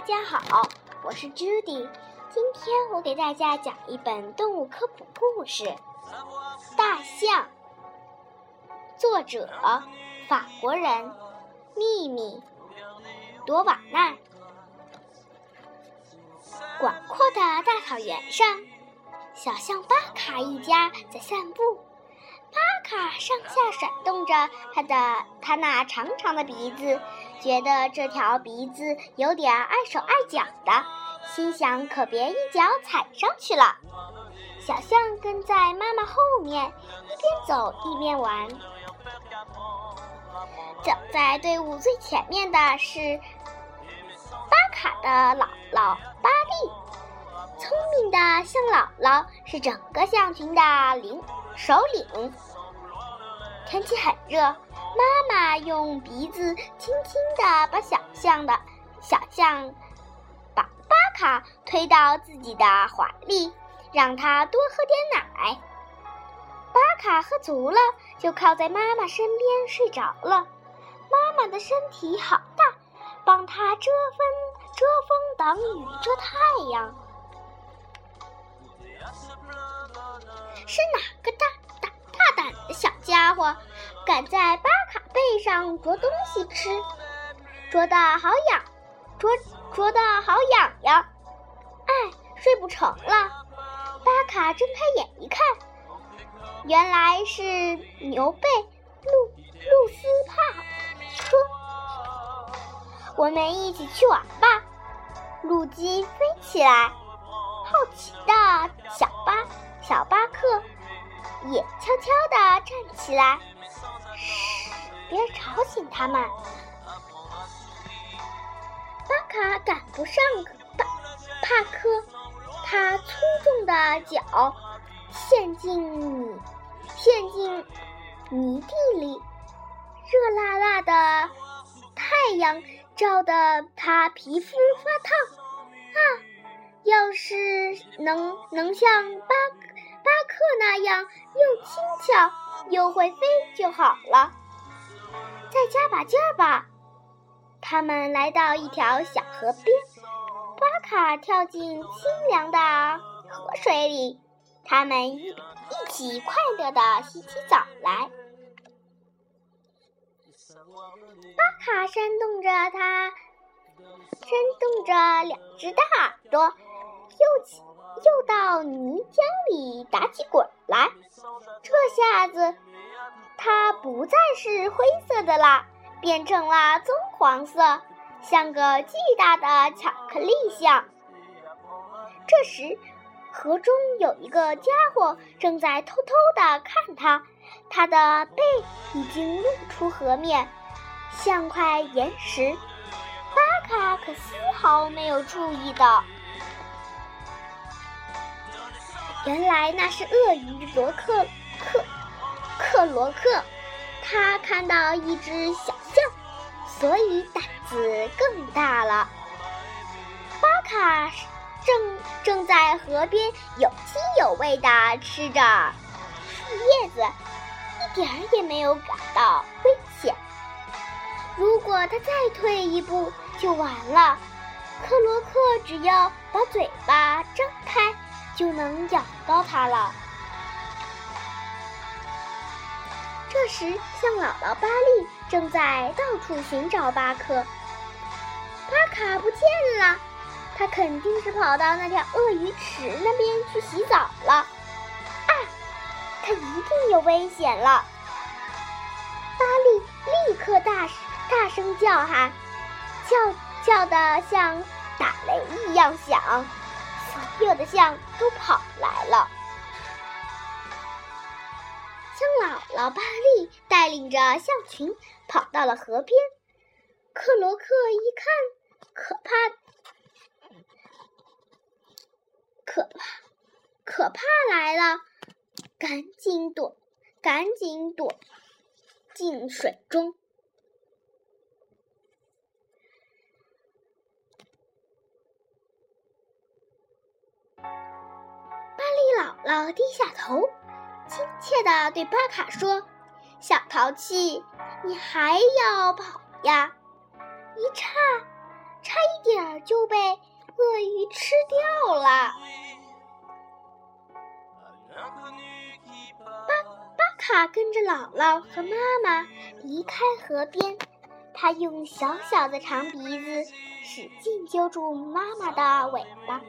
大家好，我是 Judy。今天我给大家讲一本动物科普故事《大象》，作者法国人秘密多瓦奈。广阔的大草原上，小象巴卡一家在散步。巴卡上下甩动着他的他那长长的鼻子，觉得这条鼻子有点碍手碍脚的，心想可别一脚踩上去了。小象跟在妈妈后面，一边走一边玩。走在队伍最前面的是巴卡的姥姥巴蒂，聪明的象姥姥是整个象群的领。首领。天气很热，妈妈用鼻子轻轻地把小象的小象把巴卡推到自己的怀里，让他多喝点奶。巴卡喝足了，就靠在妈妈身边睡着了。妈妈的身体好大，帮他遮风遮风挡雨遮太阳。是哪个大小家伙，敢在巴卡背上啄东西吃？啄得好痒，啄啄得好痒痒！哎，睡不成了。巴卡睁开眼一看，原来是牛背露露丝帕车。我们一起去玩吧。路基飞起来，好奇的小巴。小巴克也悄悄地站起来，嘘，别吵醒他们。巴卡赶不上巴帕克，他粗重的脚陷进泥陷进泥地里，热辣辣的太阳照得他皮肤发烫。啊，要是能能像巴。巴克那样又轻巧又会飞就好了，再加把劲儿吧。他们来到一条小河边，巴卡跳进清凉的河水里，他们一一起快乐的洗起澡来。巴卡扇动着它，扇动着两只大耳朵，又起。到泥浆里打起滚来，这下子它不再是灰色的啦，变成了棕黄色，像个巨大的巧克力像。这时，河中有一个家伙正在偷偷地看它，他的背已经露出河面，像块岩石。巴卡可丝毫没有注意到。原来那是鳄鱼罗克克克罗克，他看到一只小象，所以胆子更大了。巴卡正正在河边有滋有味地吃着树叶子，一点儿也没有感到危险。如果他再退一步，就完了。克罗克只要把嘴巴张开。就能咬到它了。这时，象姥姥巴利正在到处寻找巴克。巴卡不见了，他肯定是跑到那条鳄鱼池那边去洗澡了。啊，他一定有危险了！巴利立刻大大声叫喊，叫叫得像打雷一样响。所有的象都跑来了。象姥姥巴利带领着象群跑到了河边。克罗克一看，可怕，可怕，可怕来了！赶紧躲，赶紧躲进水中。姥姥低下头，亲切地对巴卡说：“小淘气，你还要跑呀？一差，差一点儿就被鳄鱼吃掉了。巴巴卡跟着姥姥和妈妈离开河边，他用小小的长鼻子使劲揪住妈妈的尾巴。